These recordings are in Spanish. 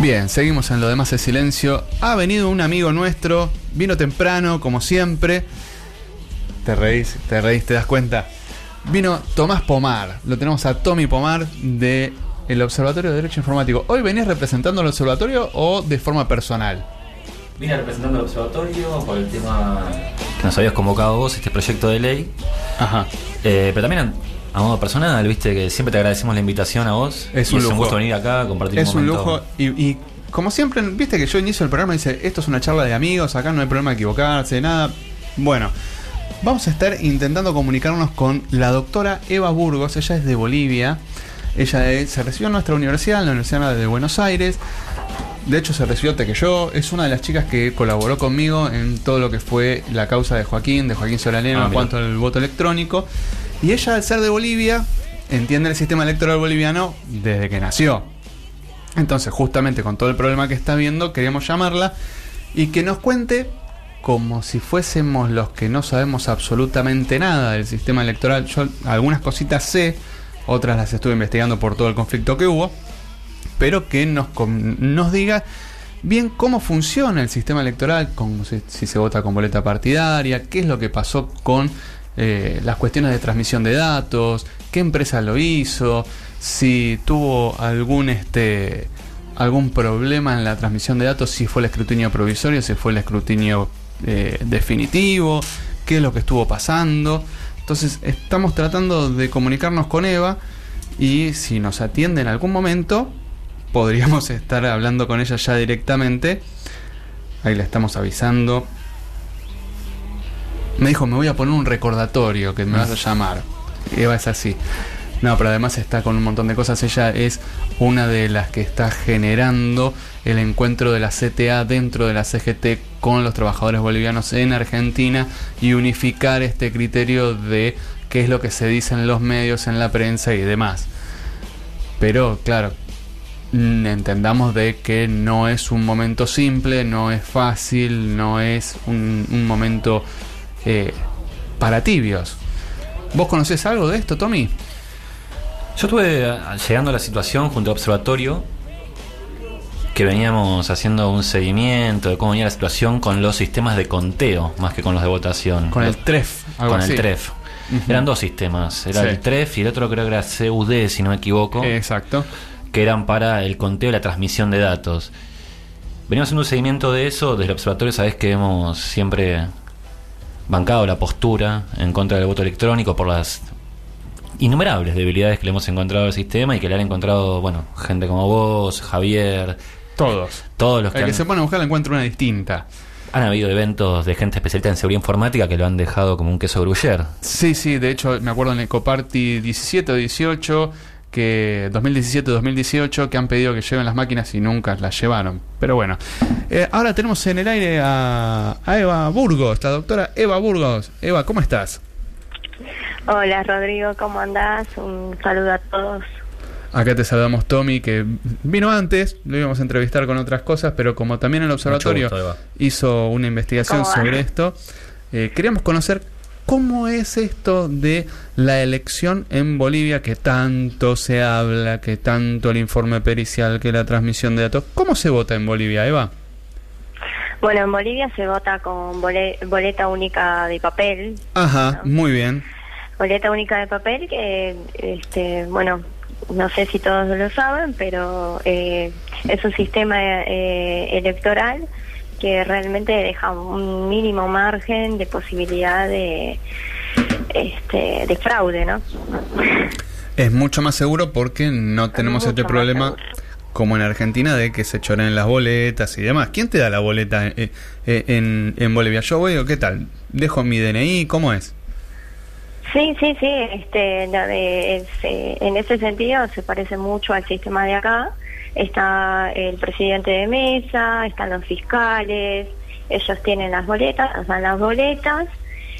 Bien, seguimos en lo demás de silencio. Ha venido un amigo nuestro, vino temprano, como siempre. Te reís, te reís, te das cuenta. Vino Tomás Pomar, lo tenemos a Tommy Pomar de el Observatorio de Derecho Informático. ¿Hoy venís representando al observatorio o de forma personal? Vine representando al observatorio por el tema que nos habías convocado vos, este proyecto de ley. Ajá. Eh, pero también a, modo personal, viste que siempre te agradecemos la invitación a vos. Es Y un es un gusto venir acá, compartir Es un momento. lujo y, y como siempre, viste que yo inicio el programa y dice, esto es una charla de amigos, acá no hay problema de equivocarse, nada. Bueno, vamos a estar intentando comunicarnos con la doctora Eva Burgos, ella es de Bolivia, ella es- se recibió en nuestra universidad, en la Universidad de Buenos Aires. De hecho, se recibió antes que yo. Es una de las chicas que colaboró conmigo en todo lo que fue la causa de Joaquín, de Joaquín Solaleno Ah, en cuanto al voto electrónico. Y ella, al ser de Bolivia, entiende el sistema electoral boliviano desde que nació. Entonces, justamente con todo el problema que está viendo, queríamos llamarla y que nos cuente, como si fuésemos los que no sabemos absolutamente nada del sistema electoral. Yo algunas cositas sé, otras las estuve investigando por todo el conflicto que hubo, pero que nos, diga bien cómo funciona el sistema electoral, si se vota con boleta partidaria, qué es lo que pasó con eh, las cuestiones de transmisión de datos, qué empresa lo hizo, si tuvo algún este algún problema en la transmisión de datos, si fue el escrutinio provisorio, si fue el escrutinio eh, definitivo, qué es lo que estuvo pasando. Entonces estamos tratando de comunicarnos con Eva y si nos atiende en algún momento, podríamos estar hablando con ella ya directamente. Ahí le estamos avisando. Me dijo, me voy a poner un recordatorio que me vas a llamar. Eva es así. No, pero además está con un montón de cosas. Ella es una de las que está generando el encuentro de la CTA dentro de la CGT con los trabajadores bolivianos en Argentina y unificar este criterio de qué es lo que se dice en los medios, en la prensa y demás. Pero claro, mm, entendamos de que no es un momento simple, no es fácil, no es un, un momento eh, para tibios. ¿Vos conocés algo de esto, Tommy? Yo estuve eh, llegando a la situación junto al observatorio que veníamos haciendo un seguimiento de cómo venía la situación con los sistemas de conteo más que con los de votación. Con el TREF. algo con así. el TREF. Eran dos sistemas, era Sí. el TREF y el otro creo que era CUD, si no me equivoco, Exacto. que eran para el conteo y la transmisión de datos. Venimos haciendo un seguimiento de eso, desde el observatorio sabés que hemos siempre bancado la postura en contra del voto electrónico por las innumerables debilidades que le hemos encontrado al sistema y que le han encontrado, bueno, gente como vos, Javier, Todos. todos los que El que han, se pone a buscar encuentra una distinta. han habido eventos de gente especialista en seguridad informática que lo han dejado como un queso gruyer. Sí, sí, de hecho me acuerdo en el Coparty 17 o 18, que 2017-2018, que han pedido que lleven las máquinas y nunca las llevaron. Pero bueno, Eh, ahora tenemos en el aire a, a Eva Burgos, la doctora Eva Burgos. Eva, ¿cómo estás? Hola Rodrigo, ¿cómo andás? Un saludo a todos. Acá te saludamos Tommy, que vino antes, lo íbamos a entrevistar con otras cosas, pero como también el observatorio gusto, hizo una investigación sobre esto, eh, queríamos conocer cómo es esto de la elección en Bolivia, que tanto se habla, que tanto el informe pericial, que la transmisión de datos. ¿Cómo se vota en Bolivia, Eva? Bueno, en Bolivia se vota con bole- boleta única de papel. Ajá, muy bien. Boleta única de papel que, este, bueno, no sé si todos lo saben, pero eh, es un sistema eh, electoral que realmente deja un mínimo margen de posibilidad de, este, de fraude, ¿no? Es mucho más seguro porque no tenemos este problema como en Argentina de que se choren las boletas y demás. ¿Quién te da la boleta eh, eh, en, en Bolivia? Yo voy o qué tal? ¿Dejo mi DNI? ¿Cómo es? Sí, sí, sí. Este, la de- es, eh, en ese sentido se parece mucho al sistema de acá. Está el presidente de mesa, están los fiscales, ellos tienen las boletas, nos dan las boletas,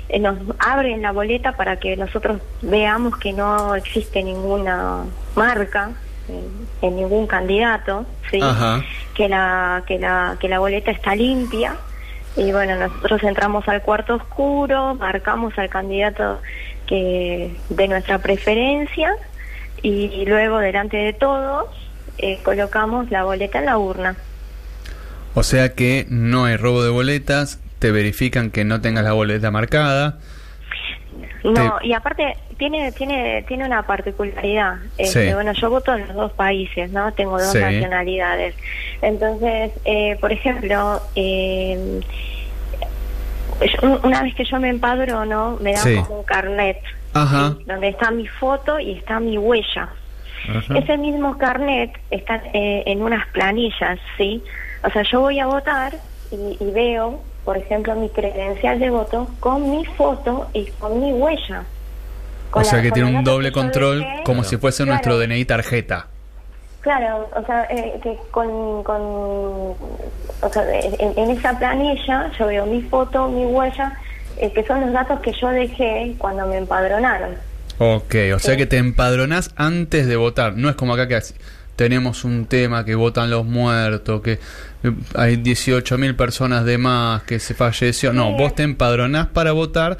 eh, nos abren la boleta para que nosotros veamos que no existe ninguna marca en, en ningún candidato, sí, Ajá. que la que la que la boleta está limpia y bueno, nosotros entramos al cuarto oscuro, marcamos al candidato que de nuestra preferencia y, luego delante de todos eh, colocamos la boleta en la urna. O sea que no hay robo de boletas, te verifican que no tengas la boleta marcada. No, y aparte tiene tiene tiene una particularidad. Este, Sí. Bueno, yo voto en los dos países, ¿no? Tengo dos Sí. nacionalidades. Entonces, eh, por ejemplo, eh, yo- una vez que yo me empadrono, me dan Sí. como un carnet, donde está mi foto y está mi huella. Ajá. Ese mismo carnet está eh, en unas planillas, ¿sí? O sea, yo voy a votar y, y veo, por ejemplo, mi credencial de voto con mi foto y con mi huella. Con O sea la- que tiene un doble control dejé. como si fuese Claro. nuestro DNI tarjeta. Claro, o sea, eh, que con, con o sea, en, en esa planilla yo veo mi foto, mi huella, eh, que son los datos que yo dejé cuando me empadronaron. Ok, o sea que te empadronás antes de votar. No es como acá que tenemos un tema que votan los muertos, que eh, hay 18.000 personas de más, que se falleció. No, vos te empadronás para votar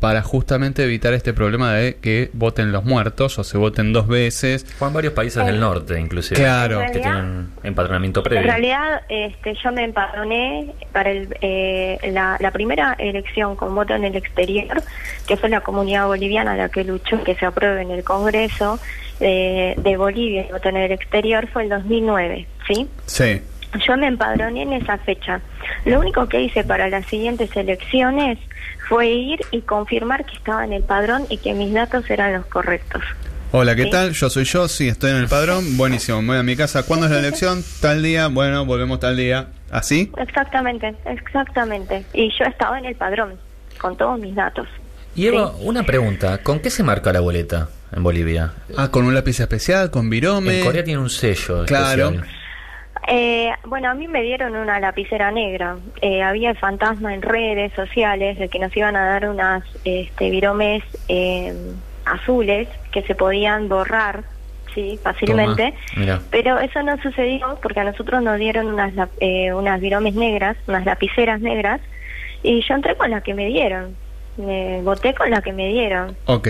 para justamente evitar este problema de que voten los muertos o se voten dos veces. Fue en varios países del norte, inclusive. Claro. Que tienen empadronamiento En previo. realidad, este, yo me empadroné para el, eh, la, la primera elección con voto en el exterior, que fue la comunidad boliviana la que luchó que se apruebe en el Congreso de, de Bolivia el voto en el exterior, fue el 2009, ¿sí? Sí. Yo me empadroné en esa fecha. Lo único que hice para las siguientes elecciones fue ir y confirmar que estaba en el padrón y que mis datos eran los correctos. Hola, ¿qué Sí. tal? Yo soy yo, sí, estoy en el padrón. Buenísimo, me voy a mi casa. ¿Cuándo es la elección? Tal día, bueno, volvemos tal día. ¿Así? Exactamente, exactamente. Y yo estaba en el padrón con todos mis datos. Y Eva, Sí. una pregunta. ¿Con qué se marca la boleta en Bolivia? Ah, con un lápiz especial, con virome. En Corea tiene un sello Claro. especial. Eh, bueno, a mí me dieron una lapicera negra. Eh, había el fantasma en redes sociales de que nos iban a dar unas este, viromes eh, azules que se podían borrar, sí, fácilmente. Toma. Pero eso no sucedió porque a nosotros nos dieron unas eh, unas viromes negras, unas lapiceras negras, y yo entré con la que me dieron. Me voté con la que me dieron. Ok.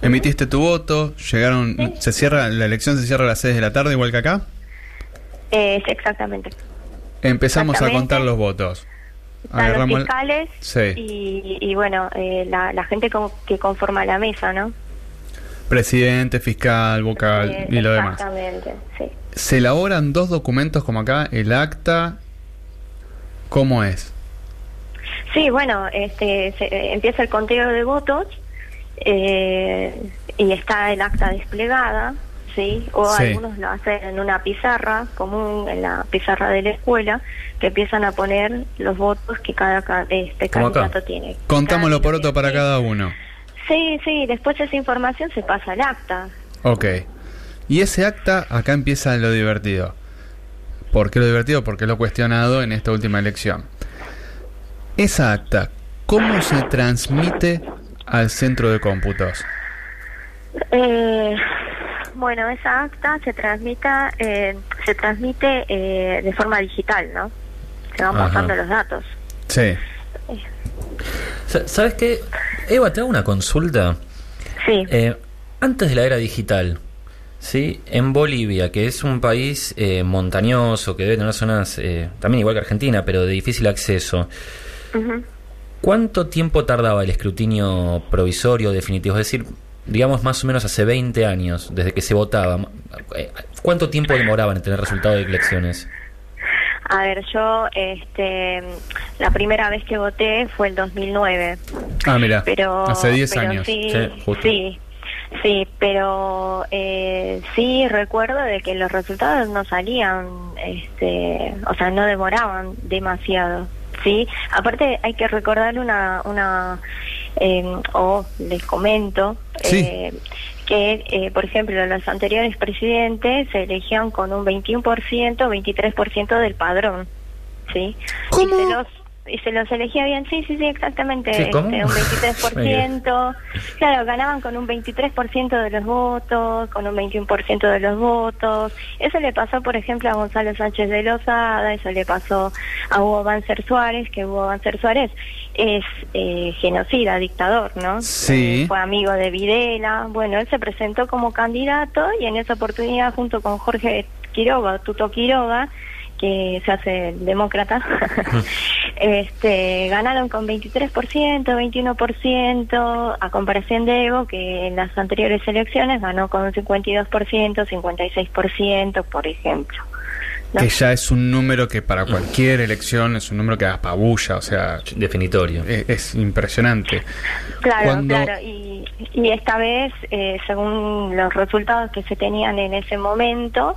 Emitiste tu voto, llegaron, se cierra, la elección se cierra a las 6 de la tarde, igual que acá. Eh, sí, exactamente. Empezamos a contar los votos. Están los el- fiscales Sí. y, y bueno, eh, la, la gente como que conforma la mesa, ¿no? presidente, fiscal, vocal Eh, y lo demás. Exactamente, sí. Se elaboran dos documentos como acá, el acta. ¿Cómo es? Sí, bueno, este, se- eh, empieza el conteo de votos eh, y está el acta desplegada, ¿sí? O Sí. algunos lo hacen en una pizarra común, en la pizarra de la escuela, que empiezan a poner los votos que cada ca- este candidato tiene. Contámoslo por otro para cada uno. Sí, sí, después esa información se pasa al acta. Ok. Y ese acta, acá empieza lo divertido. ¿Por qué lo divertido? Porque lo cuestionado en esta última elección. Esa acta, ¿cómo se transmite al centro de cómputos? Eh, bueno, esa acta se transmita, eh, se transmite eh, de forma digital, ¿no? Se van Ajá. pasando los datos. Sí. Sa- ¿Sabes qué? Eva, te hago una consulta. Sí. Eh, antes de la era digital, ¿sí? En Bolivia, que es un país eh, montañoso, que debe tener zonas, eh, también igual que Argentina, pero de difícil acceso. ¿cuánto tiempo tardaba el escrutinio provisorio definitivo? Es decir, digamos más o menos hace 20 años, desde que se votaba, eh, ¿cuánto tiempo demoraban en tener resultado de elecciones? A ver, yo, este, la primera vez que voté fue el 2009, Ah, mira, pero hace 10 pero años. Sí, Sí, justo. sí, sí, pero eh, sí recuerdo de que los resultados no salían, este, o sea, no demoraban demasiado. Sí, aparte hay que recordar una, una o les comento Sí. eh, que, eh, por ejemplo, los anteriores presidentes se elegían con un 21%, 23% del padrón, ¿sí? ¿Cómo? Y se los y se los elegía bien, sí, sí, sí, exactamente, Sí, este, un 23%, claro, ganaban con un 23% de los votos, con un 21% de los votos, eso le pasó, por ejemplo, a Gonzalo Sánchez de Lozada, eso le pasó a Hugo Banzer Suárez, que Hugo Banzer Suárez es eh, genocida, dictador, ¿no? Sí. Eh, fue amigo de Videla, bueno, él se presentó como candidato y en esa oportunidad junto con Jorge Quiroga, Tuto Quiroga, que se hace demócrata, este, ganaron con 23%, 21%, a comparación de Evo, que en las anteriores elecciones ganó con 52%, 56%, por ejemplo. ¿no? Que ya es un número que para cualquier elección es un número que apabulla, o sea, Definitorio. es, es impresionante. Claro, Cuando- claro. Y, y esta vez, eh, según los resultados que se tenían en ese momento,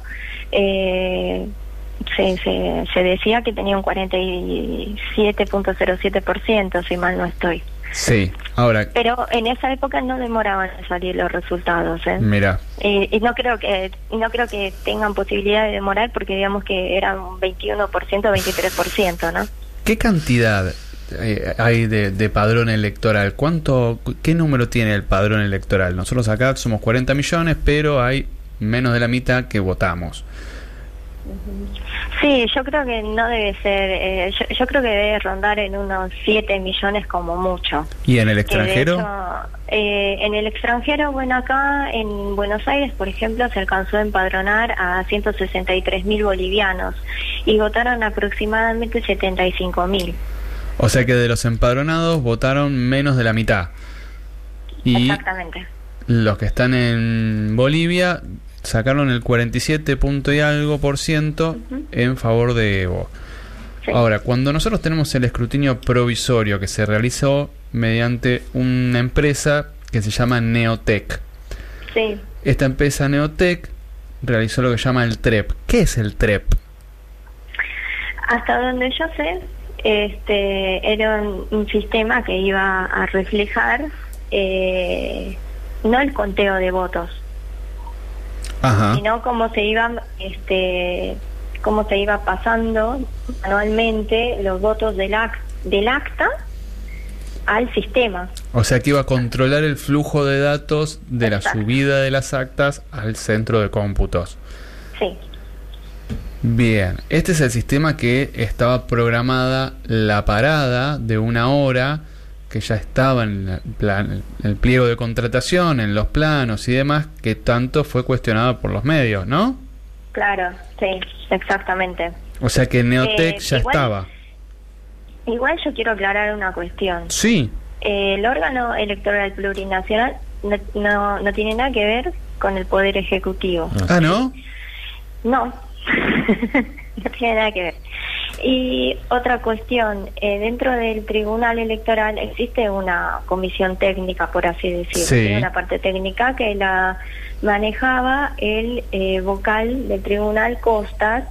eh, se, se, se decía que tenía un 47.07%, si mal no estoy. Sí, ahora, Pero en esa época no demoraban en salir los resultados. ¿eh? mira, Y, y no creo que y no creo que tengan posibilidad de demorar porque digamos que eran un 21%, 23%, ¿no? ¿qué cantidad eh, hay de, de padrón electoral? ¿Cuánto, qué número tiene el padrón electoral? Nosotros acá somos 40 millones, pero hay menos de la mitad que votamos. Sí, yo creo que no debe ser, eh, yo, yo creo que debe rondar en unos 7 millones como mucho. ¿Y en el extranjero? hecho, eh, en el extranjero, bueno, acá en Buenos Aires, por ejemplo, se alcanzó a empadronar a 163 mil bolivianos y votaron aproximadamente 75 mil. O sea que de los empadronados votaron menos de la mitad. Y Exactamente. los que están en Bolivia sacaron el 47 punto y algo por ciento en favor de Evo. Sí. Ahora, cuando nosotros tenemos el escrutinio provisorio que se realizó mediante una empresa que se llama Neotec. Sí. Esta empresa Neotec realizó lo que se llama el TREP. ¿Qué es el TREP? Hasta donde yo sé, este era un, un sistema que iba a reflejar eh, no el conteo de votos, Ajá. sino cómo se iban este cómo se iba pasando manualmente los votos del ac- del acta al sistema. O sea que iba a controlar el flujo de datos de la subida de las actas al centro de cómputos. Sí. Bien, este es el sistema que estaba programada la parada de una hora que ya estaba en el, plan- el pliego de contratación, en los planos y demás, que tanto fue cuestionado por los medios, ¿no? Claro, sí, exactamente. O sea que Neotec Eh, ya igual- estaba. Igual yo quiero aclarar una cuestión. Sí, Eh, el órgano electoral plurinacional no, no, no tiene nada que ver con el poder ejecutivo. ah, ¿no? No, no tiene nada que ver. Y otra cuestión, eh, dentro del Tribunal Electoral existe una comisión técnica, por así decirlo, una parte técnica que la manejaba el eh, vocal del Tribunal Costas.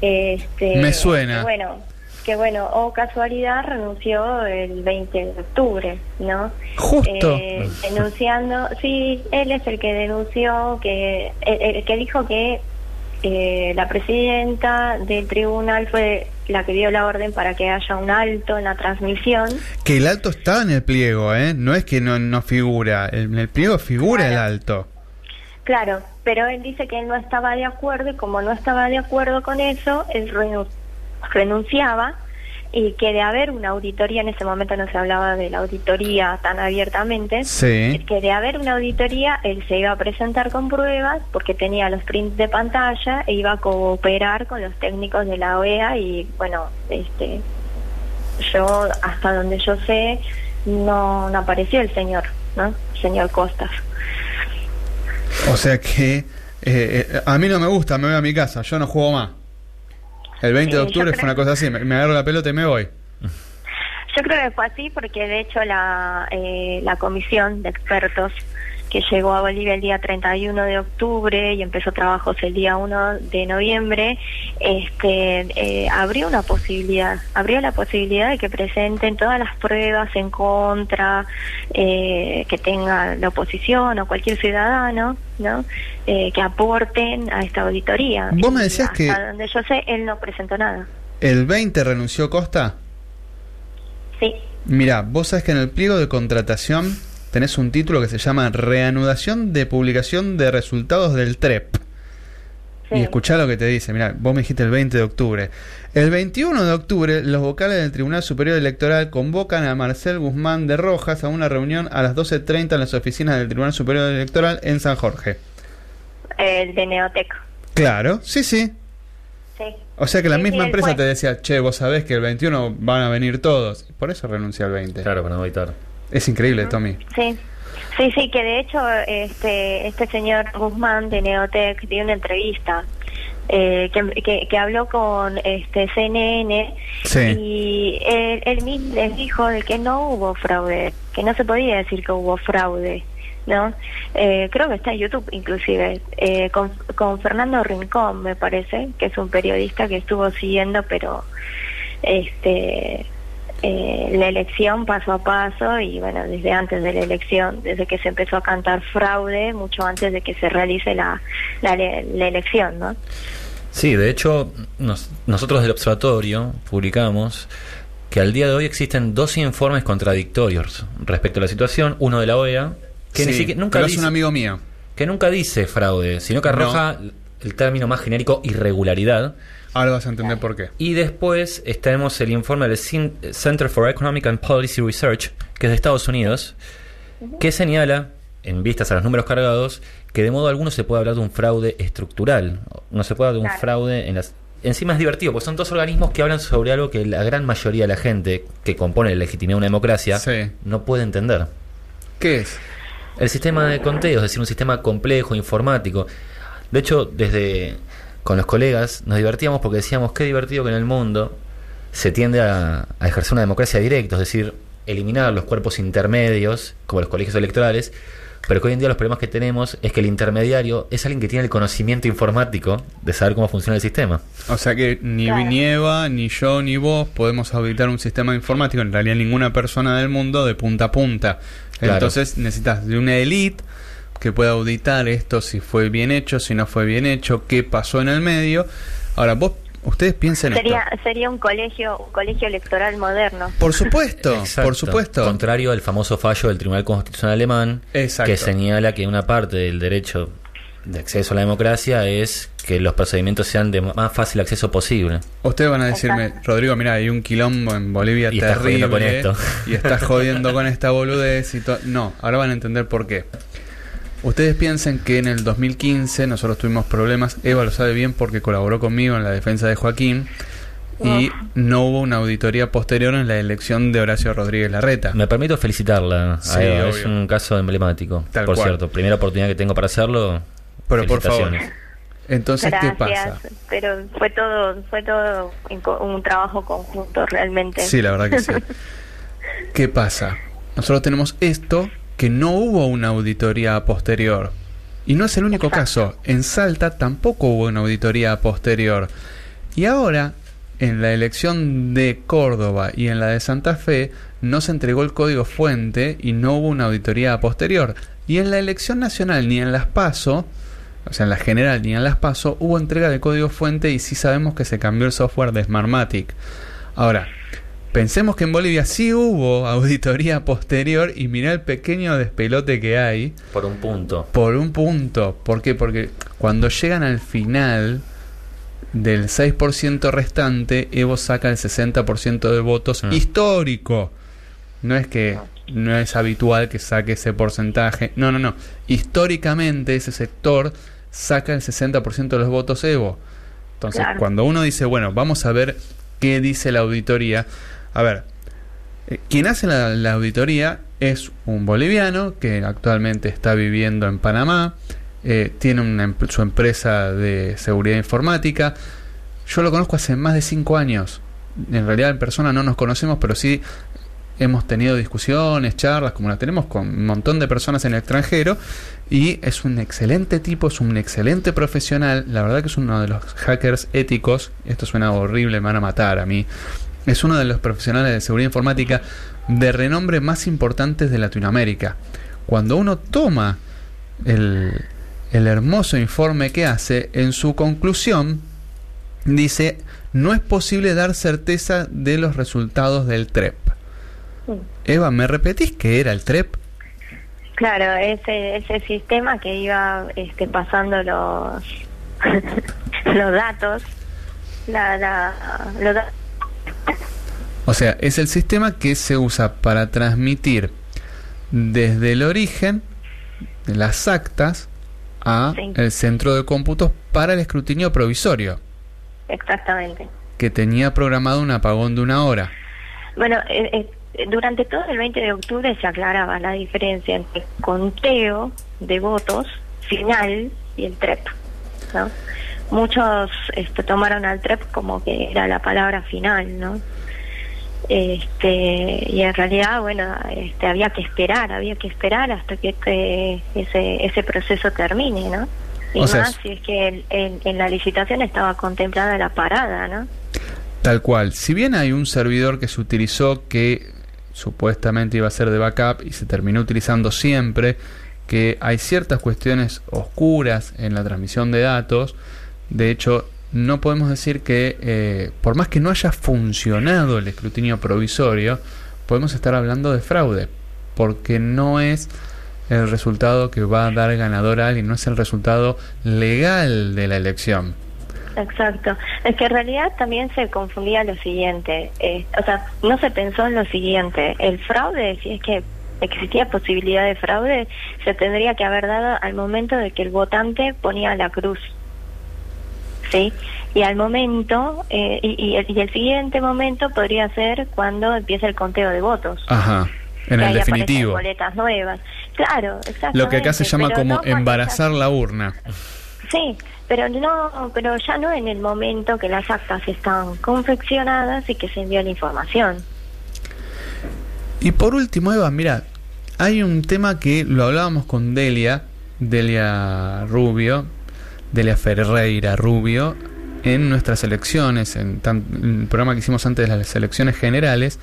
Este, Me suena. que bueno, que bueno, o casualidad renunció el 20 de octubre, ¿no? Justo. Eh, denunciando, sí, él es el que denunció, que el, el que dijo que eh, la presidenta del tribunal fue la que dio la orden para que haya un alto en la transmisión. Que el alto estaba en el pliego, ¿eh? No es que no, no figura, en el pliego figura el alto. Claro, pero él dice que él no estaba de acuerdo y como no estaba de acuerdo con eso, él renu- renunciaba y que de haber una auditoría, en ese momento no se hablaba de la auditoría tan abiertamente, Sí. que de haber una auditoría él se iba a presentar con pruebas porque tenía los prints de pantalla e iba a cooperar con los técnicos de la OEA y bueno, este yo hasta donde yo sé no, no apareció el señor, ¿no? El señor Costas. O sea que eh, eh, a mí no me gusta, me voy a mi casa, yo no juego más. El 20 de yo octubre fue una cosa así, me, me agarro la pelota y me voy. Yo creo que fue así porque de hecho la, eh, la comisión de expertos que llegó a Bolivia el día 31 de octubre y empezó trabajos el día 1 de noviembre, este, eh, abrió una posibilidad, abrió la posibilidad de que presenten todas las pruebas en contra eh, que tenga la oposición o cualquier ciudadano, ¿no? Eh, que aporten a esta auditoría. Vos me decías hasta que- donde yo sé, él no presentó nada. ¿El 20 renunció Costa? Sí. Mira, vos sabés que en el pliego de contratación tenés un título que se llama Reanudación de publicación de resultados del TREP. sí. Y escuchá lo que te dice, mira, vos me dijiste el 20 de octubre. El 21 de octubre, los vocales del Tribunal Superior Electoral convocan a Marcel Guzmán de Rojas a una reunión a las 12.30 en las oficinas del Tribunal Superior Electoral en San Jorge. El de Neotec. Claro, sí, sí. Sí. O sea que la Sí, misma sí, empresa te decía, che, vos sabés que el 21 van a venir todos. Por eso renuncia al 20. Claro, para no evitar. Es increíble, Tommy. Sí, sí, sí, que de hecho este este señor Guzmán de Neotec dio una entrevista eh, que, que, que habló con este CNN Sí. y él, él mismo les dijo de que no hubo fraude, que no se podía decir que hubo fraude. ¿No? Eh, creo que está en YouTube inclusive, eh, con, con Fernando Rincón me parece, que es un periodista que estuvo siguiendo, pero este eh, la elección paso a paso y bueno, desde antes de la elección, desde que se empezó a cantar fraude, mucho antes de que se realice la, la, la elección, ¿no? Sí, de hecho, nos- nosotros del observatorio publicamos que al día de hoy existen dos informes contradictorios respecto a la situación, uno de la OEA, que ni Sí, siquiera nunca pero es dice, un amigo mío. que nunca dice fraude, sino que No. arroja el término más genérico irregularidad. Ahora vas a entender por qué. Y después tenemos el informe del Center for Economic and Policy Research, que es de Estados Unidos, que señala, en vistas a los números cargados, que de modo alguno se puede hablar de un fraude estructural. No se puede hablar de un Claro. fraude en las... Encima es divertido, porque son dos organismos que hablan sobre algo que la gran mayoría de la gente que compone la legitimidad de una democracia Sí. no puede entender. ¿Qué es? El sistema de conteo, es decir, un sistema complejo, informático. De hecho, desde con los colegas nos divertíamos porque decíamos qué divertido que en el mundo se tiende a, a ejercer una democracia directa, es decir, eliminar los cuerpos intermedios, como los colegios electorales, pero que hoy en día los problemas que tenemos es que el intermediario es alguien que tiene el conocimiento informático de saber cómo funciona el sistema. O sea que ni Claro. Ni yo, ni vos podemos auditar un sistema informático, en realidad ninguna persona del mundo, de punta a punta. Claro. Entonces necesitas de una elite que pueda auditar esto, si fue bien hecho, si no fue bien hecho, qué pasó en el medio. Ahora, vos, ustedes piensen Sería esto. sería un colegio un colegio electoral moderno. Por supuesto, Exacto. por supuesto. Contrario al famoso fallo del Tribunal Constitucional Alemán, Exacto. que señala que una parte del derecho de acceso a la democracia es que los procedimientos sean de más fácil acceso posible. Ustedes van a decirme, Rodrigo, mira, hay un quilombo en Bolivia Y estás terrible. jodiendo con esto. Y estás jodiendo con esta boludez y to- No, ahora van a entender por qué. Ustedes piensen que en el 2015 nosotros tuvimos problemas. Eva lo sabe bien porque colaboró conmigo en la defensa de Joaquín. Y no hubo una auditoría posterior en la elección de Horacio Rodríguez Larreta. Me permito felicitarla. Sí, Eva, es un caso emblemático. Tal por cual. cierto, primera oportunidad que tengo para hacerlo. Pero por favor. Entonces, ¿qué pasa? pero fue todo fue todo en co- un trabajo conjunto realmente. Sí, la verdad que sí. ¿Qué pasa? Nosotros tenemos esto que no hubo una auditoría posterior. Y no es el único caso. En Salta tampoco hubo una auditoría posterior. Y ahora, en la elección de Córdoba y en la de Santa Fe, no se entregó el código fuente y no hubo una auditoría posterior. Y en la elección nacional ni en las PASO, o sea, en la general ni en las PASO, hubo entrega del código fuente y sí sabemos que se cambió el software de Smartmatic. Ahora, pensemos que en Bolivia sí hubo auditoría posterior y mirá el pequeño despelote que hay Por un punto. por un punto. ¿Por qué? Porque cuando llegan al final del 6% restante, Evo saca el 60% de votos Mm. histórico. No es que no es habitual que saque ese porcentaje. No, no, no. Históricamente ese sector saca el 60% de los votos Evo. Entonces, Claro. cuando uno dice, bueno, vamos a ver qué dice la auditoría. A ver, eh, quien hace la, auditoría es un boliviano que actualmente está viviendo en Panamá, eh, tiene em- su empresa de seguridad informática. Yo lo conozco hace más de cinco años. En realidad en persona no nos conocemos, pero sí hemos tenido discusiones, charlas, como las tenemos con un montón de personas en el extranjero. Y es un excelente tipo, es un excelente profesional. La verdad que es uno de los hackers éticos. Esto suena horrible, me van a matar a mí. Es uno de los profesionales de seguridad informática de renombre más importantes de Latinoamérica. Cuando uno toma el, el hermoso informe que hace, en su conclusión dice, no es posible dar certeza de los resultados del TREP. Eva, ¿me repetís qué era el TREP? Claro, ese ese sistema que iba este, pasando los los datos, la, la, los da- O sea, es el sistema que se usa para transmitir desde el origen de las actas a Sí. el centro de cómputos para el escrutinio provisorio, Exactamente. que tenía programado un apagón de una hora. Bueno, eh, eh, durante todo el 20 de octubre se aclaraba la diferencia entre el conteo de votos final y el TREP. ¿no? Muchos este, tomaron al TREP como que era la palabra final, ¿no? Este, y en realidad, bueno, este, había que esperar, había que esperar hasta que este, ese, ese proceso termine, ¿no? Y O más si es que el- en la licitación estaba contemplada la parada, ¿no? Tal cual. Si bien hay un servidor que se utilizó que supuestamente iba a ser de backup y se terminó utilizando siempre, que hay ciertas cuestiones oscuras en la transmisión de datos. De hecho, no podemos decir que, eh, por más que no haya funcionado el escrutinio provisorio, podemos estar hablando de fraude, porque no es el resultado que va a dar ganador a alguien, no es el resultado legal de la elección. Exacto. Es que en realidad también se confundía lo siguiente. eh, o sea, no se pensó en lo siguiente. El fraude, si es que existía posibilidad de fraude, se tendría que haber dado al momento de que el votante ponía la cruz. ¿Sí? Y al momento, eh, y, y el, y el siguiente momento podría ser cuando empiece el conteo de votos. Ajá, en el definitivo. boletas nuevas. Claro, exactamente. Lo que acá se llama como no embarazar la urna. Sí, pero no, pero ya no en el momento que las actas están confeccionadas y que se envía la información. Y por último, Eva, mira, hay un tema que lo hablábamos con Delia, Delia Rubio, Delia Ferreira Rubio, en nuestras elecciones, en, tan- en el programa que hicimos antes de las elecciones generales,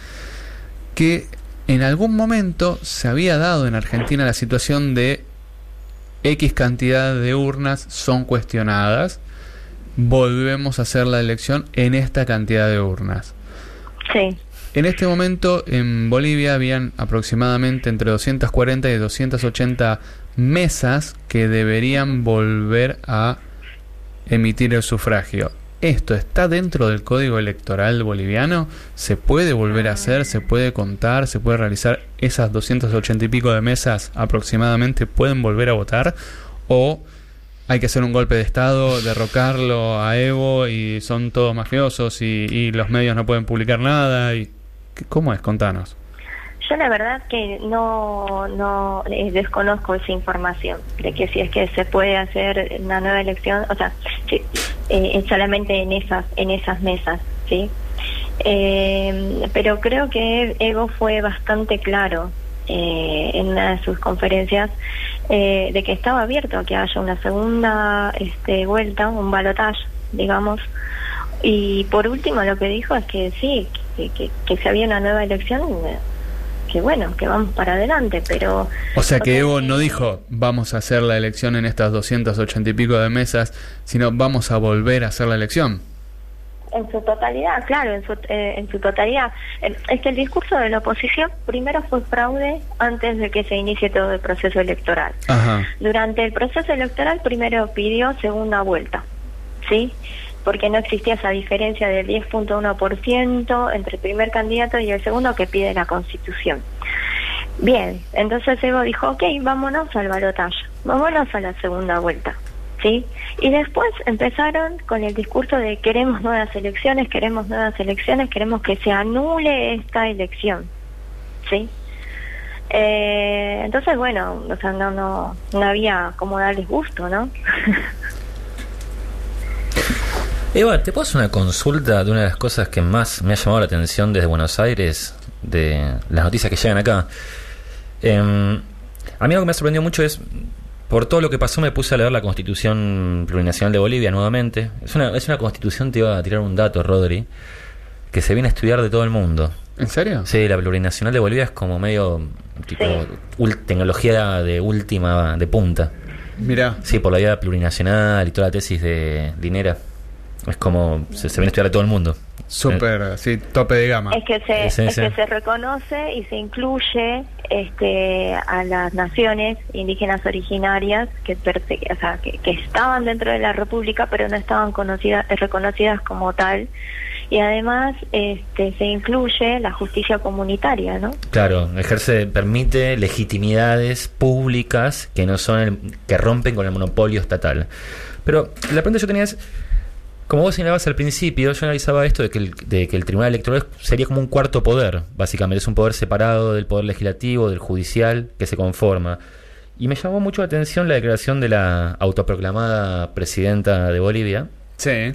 que en algún momento se había dado en Argentina la situación de X cantidad de urnas son cuestionadas, volvemos a hacer la elección en esta cantidad de urnas. Sí, En este momento en Bolivia habían aproximadamente entre 240 y 280 mesas que deberían volver a emitir el sufragio. ¿Esto está dentro del código electoral boliviano? ¿Se puede volver a hacer? ¿Se puede contar? ¿Se puede realizar esas 280 y pico de mesas aproximadamente? ¿Pueden volver a votar? ¿O hay que hacer un golpe de Estado, derrocarlo a Evo y son todos mafiosos y, los medios no pueden publicar nada? Y, ¿qué- ¿Cómo es? Contanos. yo la verdad que no, no eh, desconozco esa información de que si es que se puede hacer una nueva elección, o sea, sí, eh, solamente en esas, en esas mesas, sí. Eh, pero creo que Ego fue bastante claro eh, en una de sus conferencias de que estaba abierto a que haya una segunda este, vuelta, un balotaje, digamos. Y por último lo que dijo es que sí, que, que, que si había una nueva elección, que bueno, que vamos para adelante, pero... O sea que Evo no dijo vamos a hacer la elección en estas 280 y pico de mesas, sino vamos a volver a hacer la elección. En su totalidad, claro, en su, eh, en su totalidad. Eh, Es que el discurso de la oposición primero fue fraude antes de que se inicie todo el proceso electoral. Ajá. Durante el proceso electoral primero pidió segunda vuelta, ¿sí? Porque no existía esa diferencia del 10.1% entre el primer candidato y el segundo que pide la Constitución. Bien, entonces Evo dijo, ok, vámonos al balotaje, vámonos a la segunda vuelta, ¿sí? Y después empezaron con el discurso de queremos nuevas elecciones, queremos nuevas elecciones, queremos que se anule esta elección, ¿sí? Eh, entonces, bueno, o sea, no, no, no había como darles gusto, ¿no? Eva, ¿te puedo hacer una consulta de una de las cosas que más me ha llamado la atención desde Buenos Aires, de las noticias que llegan acá? Em, a mí algo que me ha sorprendido mucho es, por todo lo que pasó, me puse a leer la Constitución Plurinacional de Bolivia nuevamente. Es una, es una constitución, te iba a tirar un dato, Rodri, que se viene a estudiar de todo el mundo. ¿En serio? Sí, la Plurinacional de Bolivia es como medio tipo Sí. ul- tecnología de última, de punta. Mira, Sí, por la idea plurinacional y toda la tesis de Linera. Es como se, se viene a estudiar de todo el mundo. súper, sí, tope de gama. Es que se, Sí, es sí. que se reconoce y se incluye este, a las naciones indígenas originarias que, o sea, que, que estaban dentro de la República pero no estaban conocidas, reconocidas como tal y además este, se incluye la justicia comunitaria, ¿no? Claro, ejerce, permite legitimidades públicas que no son el- que rompen con el monopolio estatal. Pero la pregunta que yo tenía es, como vos señalabas al principio, yo analizaba esto de que, el, de que el Tribunal Electoral sería como un cuarto poder, básicamente, es un poder separado del poder legislativo, del judicial, que se conforma. Y me llamó mucho la atención la declaración de la autoproclamada presidenta de Bolivia, Sí.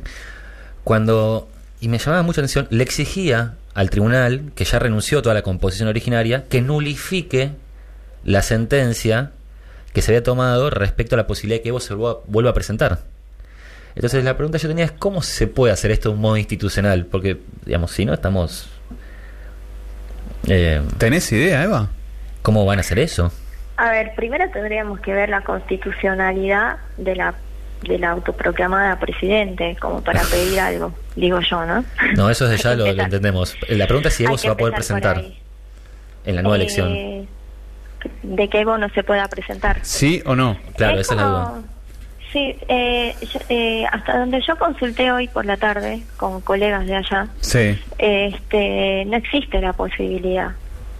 cuando, y me llamaba mucha atención, le exigía al tribunal, que ya renunció a toda la composición originaria, que nulifique la sentencia que se había tomado respecto a la posibilidad de que Evo se vuelva a presentar. Entonces la pregunta que yo tenía es cómo se puede hacer esto de un modo institucional, porque, digamos, si no estamos... eh, ¿Tenés idea, Eva? ¿Cómo van a hacer eso? A ver, primero tendríamos que ver la constitucionalidad de la de la autoproclamada presidente como para pedir algo, digo yo, ¿no? No, eso desde ya lo, lo entendemos. La pregunta es si Evo se va a poder presentar en la nueva Eh, elección. De que Evo no se pueda presentar. ¿Sí o no? Claro, esa es la duda. Sí, eh, yo- eh, hasta donde yo consulté hoy por la tarde con colegas de allá, Sí. este, no existe la posibilidad.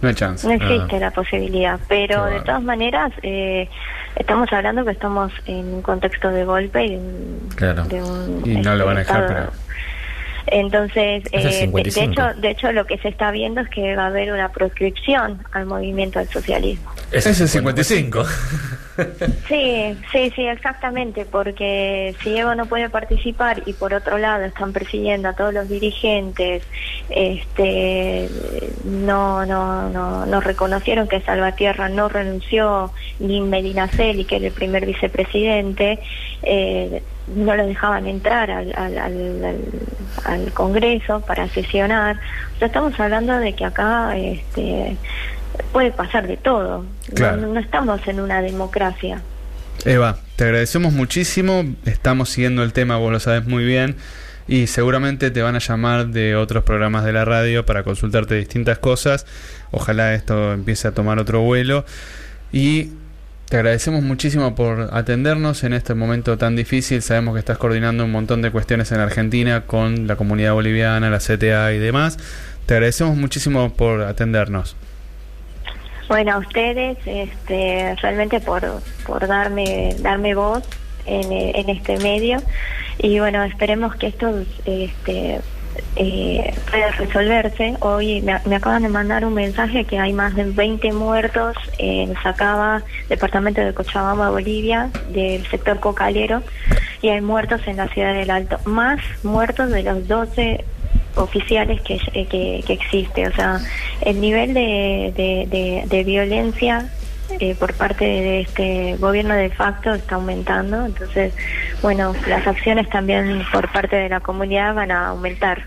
No hay chance. No existe Ah. la posibilidad, pero de todas maneras eh, estamos hablando que estamos en un contexto de golpe y un, Claro. de un, Y no lo van a dejar, Entonces, eh, de- de, 55. hecho, de hecho lo que se está viendo es que va a haber una proscripción al movimiento del socialismo. Ese es el 55. Sí, sí, sí, exactamente, porque si Evo no puede participar y por otro lado están persiguiendo a todos los dirigentes, este, no, no, no, no reconocieron que Salvatierra no renunció, ni Medinaceli, que era el primer vicepresidente, eh, no lo dejaban entrar al, al, al, al- al Congreso para sesionar. O sea, estamos hablando de que acá este, puede pasar de todo. No- Claro. No, no estamos en una democracia. Eva, te agradecemos muchísimo. Estamos siguiendo el tema, vos lo sabes muy bien. Y seguramente te van a llamar de otros programas de la radio para consultarte distintas cosas. Ojalá esto empiece a tomar otro vuelo. Y te agradecemos muchísimo por atendernos en este momento tan difícil. Sabemos que estás coordinando un montón de cuestiones en Argentina con la comunidad boliviana, la CTA y demás. Te agradecemos muchísimo por atendernos. Bueno, a ustedes, este, realmente por, por darme, darme voz en, eh, este medio. Y bueno, esperemos que esto este, eh, pueda resolverse. Hoy me, me acaban de mandar un mensaje que hay más de 20 muertos en Sacaba, departamento de Cochabamba, Bolivia, del sector cocalero, y hay muertos en la ciudad del Alto, más muertos de los 12 oficiales que, eh, que, que existe. O sea, el nivel de, de, de- de violencia eh, por parte de este gobierno de facto está aumentando. Entonces, bueno, las acciones también por parte de la comunidad van a aumentar.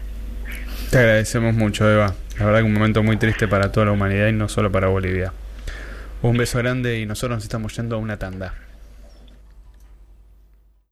Te agradecemos mucho, Eva. La verdad que un momento muy triste para toda la humanidad y no solo para Bolivia. Un beso grande y nosotros nos estamos yendo a una tanda.